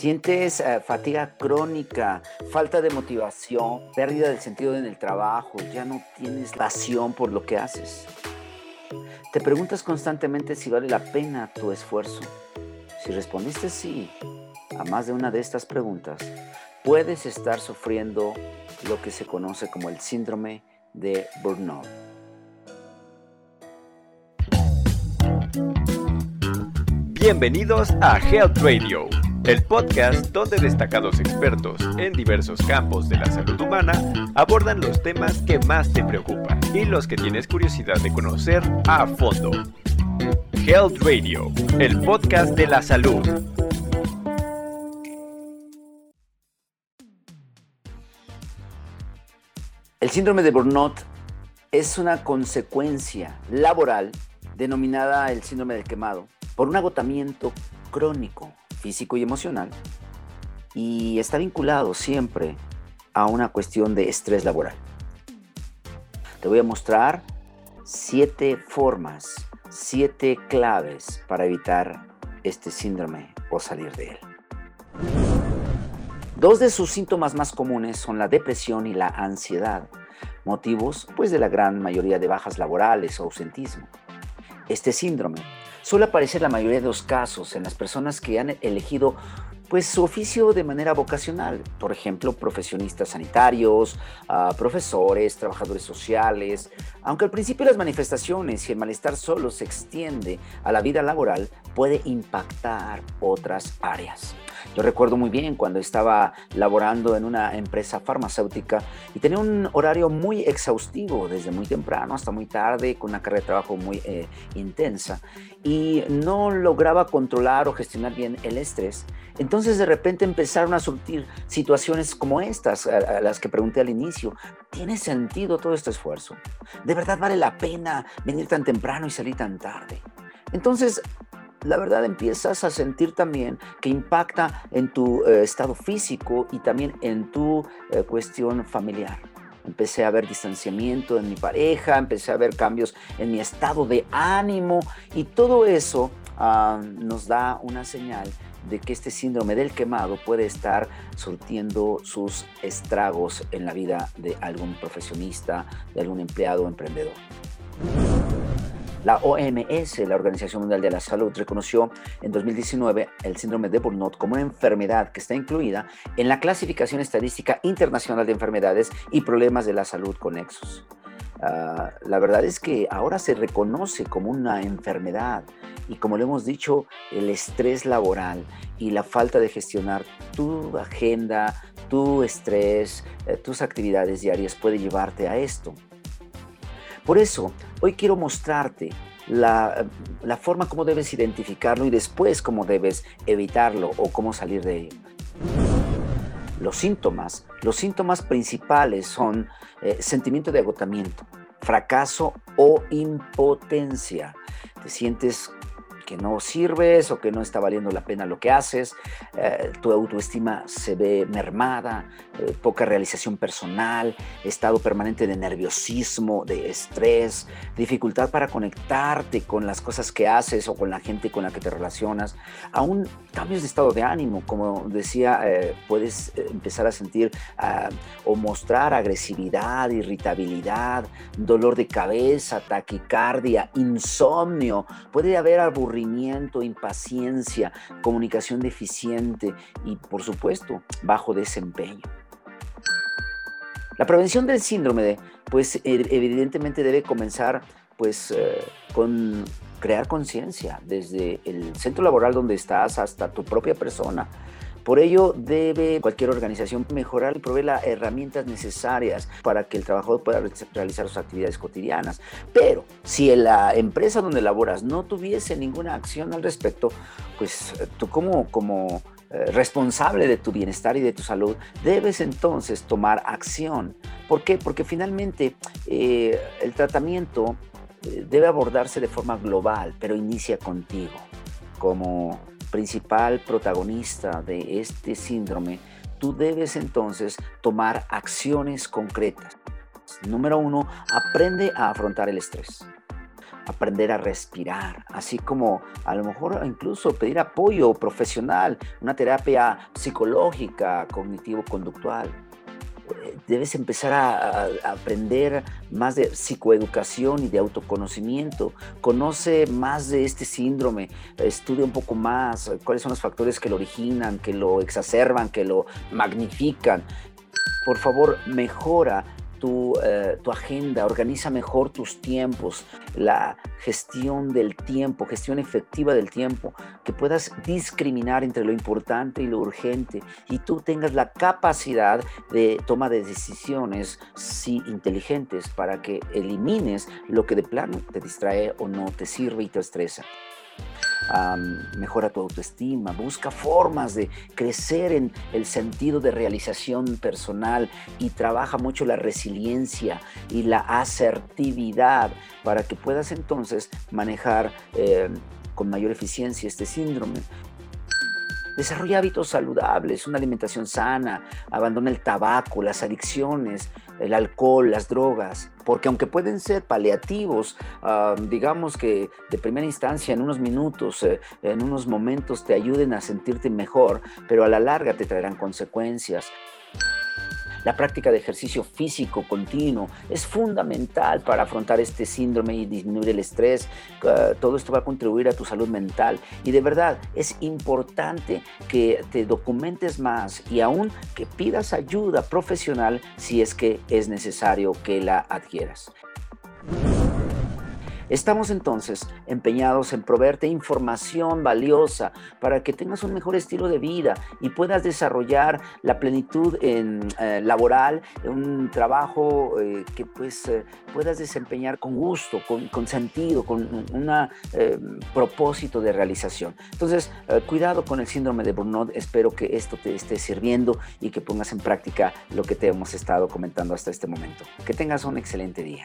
Sientes eh, fatiga crónica, falta de motivación, pérdida del sentido en el trabajo, ya no tienes pasión por lo que haces. Te preguntas constantemente si vale la pena tu esfuerzo. Si respondiste sí a más de una de estas preguntas, puedes estar sufriendo lo que se conoce como el síndrome de burnout. Bienvenidos a Health Radio el podcast donde destacados expertos en diversos campos de la salud humana abordan los temas que más te preocupan y los que tienes curiosidad de conocer a fondo. Health Radio, el podcast de la salud. El síndrome de burnout es una consecuencia laboral denominada el síndrome del quemado por un agotamiento crónico físico y emocional y está vinculado siempre a una cuestión de estrés laboral. Te voy a mostrar siete formas, siete claves para evitar este síndrome o salir de él. Dos de sus síntomas más comunes son la depresión y la ansiedad, motivos pues de la gran mayoría de bajas laborales o ausentismo. Este síndrome. Suele aparecer la mayoría de los casos en las personas que han elegido pues su oficio de manera vocacional, por ejemplo, profesionistas sanitarios, ah, profesores, trabajadores sociales, aunque al principio las manifestaciones y el malestar solo se extiende a la vida laboral, puede impactar otras áreas. Yo recuerdo muy bien cuando estaba laborando en una empresa farmacéutica y tenía un horario muy exhaustivo desde muy temprano hasta muy tarde, con una carga de trabajo muy eh, intensa y no lograba controlar o gestionar bien el estrés. Entonces de repente empezaron a surtir situaciones como estas, a, las que pregunté al inicio. ¿Tiene sentido todo este esfuerzo? ¿De verdad vale la pena venir tan temprano y salir tan tarde? Entonces la verdad empiezas a sentir también que impacta en tu eh, estado físico y también en tu eh, cuestión familiar. Empecé a ver distanciamiento en mi pareja, empecé a ver cambios en mi estado de ánimo y todo eso ah, nos da una señal de que este síndrome del quemado puede estar surtiendo sus estragos en la vida de algún profesionista, de algún empleado o emprendedor. La OMS, la Organización Mundial de la Salud, reconoció en 2019 el síndrome de burnout como una enfermedad que está incluida en la clasificación estadística internacional de enfermedades y problemas de la salud conexos. Ah, la verdad es que ahora se reconoce como una enfermedad y como le hemos dicho, el estrés laboral y la falta de gestionar tu agenda, tu estrés, eh, tus actividades diarias puede llevarte a esto. Por eso, hoy quiero mostrarte la, forma como debes identificarlo y después cómo debes evitarlo o cómo salir de ello. Los síntomas, los síntomas principales son eh, sentimiento de agotamiento, fracaso o impotencia. Te sientes que no sirves o que no está valiendo la pena lo que haces, eh, tu autoestima se ve mermada, eh, poca realización personal, estado permanente de nerviosismo, de estrés, dificultad para conectarte con las cosas que haces o con la gente con la que te relacionas, aún cambios de estado de ánimo, como decía, eh, puedes empezar a sentir ah, o mostrar agresividad, irritabilidad, dolor de cabeza, taquicardia, insomnio, puede haber aburrimiento impaciencia, comunicación deficiente y, por supuesto, bajo desempeño. La prevención del síndrome, pues e, evidentemente debe comenzar pues eh, con crear conciencia desde el centro laboral donde estás hasta tu propia persona por ello, debe cualquier organización mejorar y proveer las herramientas necesarias para que el trabajador pueda realizar sus actividades cotidianas. Pero si la empresa donde laboras no tuviese ninguna acción al respecto, pues eh, tú como, como eh, responsable de tu bienestar y de tu salud, debes entonces tomar acción. ¿Por qué? Porque finalmente eh, el tratamiento debe abordarse de forma global, pero inicia contigo como principal protagonista de este síndrome, tú debes entonces tomar acciones concretas. Número uno, aprende a afrontar el estrés. aprender a respirar, así como a lo mejor incluso pedir apoyo profesional, una terapia psicológica, cognitivo-conductual debes empezar a, aprender más de psicoeducación y de autoconocimiento. Conoce más de este síndrome, estudia un poco más cuáles son los factores que lo originan, que lo exacerban, que lo magnifican. Por favor, mejora eh, tu, agenda, organiza mejor tus tiempos, la gestión del tiempo, gestión efectiva del tiempo, que puedas discriminar entre lo importante y lo urgente y tú tengas la capacidad de toma de decisiones, sí, inteligentes, para que elimines lo que de plano te distrae o no te sirve y te estresa mejora tu autoestima, busca formas de crecer en el sentido de realización personal y trabaja mucho la resiliencia y la asertividad para que puedas entonces manejar eh, con mayor eficiencia este síndrome. Desarrolla hábitos saludables, una alimentación sana, abandona el tabaco, las adicciones, el alcohol, las drogas, porque aunque pueden ser paliativos, ah, digamos que de primera instancia en unos minutos, eh, en unos momentos te ayuden a sentirte mejor, pero a la larga te traerán consecuencias. La práctica de ejercicio físico continuo es fundamental para afrontar este síndrome y disminuir el estrés. Ah, todo esto va a contribuir a tu salud mental y de verdad es importante que te documentes más y aún que pidas ayuda profesional si es que es necesario que la adquieras. Estamos entonces empeñados en proveerte información valiosa para que tengas un mejor estilo de vida y puedas desarrollar la plenitud en, eh, laboral, un trabajo eh, que pues eh, puedas desempeñar con gusto, con, sentido, con un propósito de realización. Entonces, cuidado con el síndrome de Burnout. Espero que esto te esté sirviendo y que pongas en práctica lo que te hemos estado comentando hasta este momento. Que tengas un excelente día.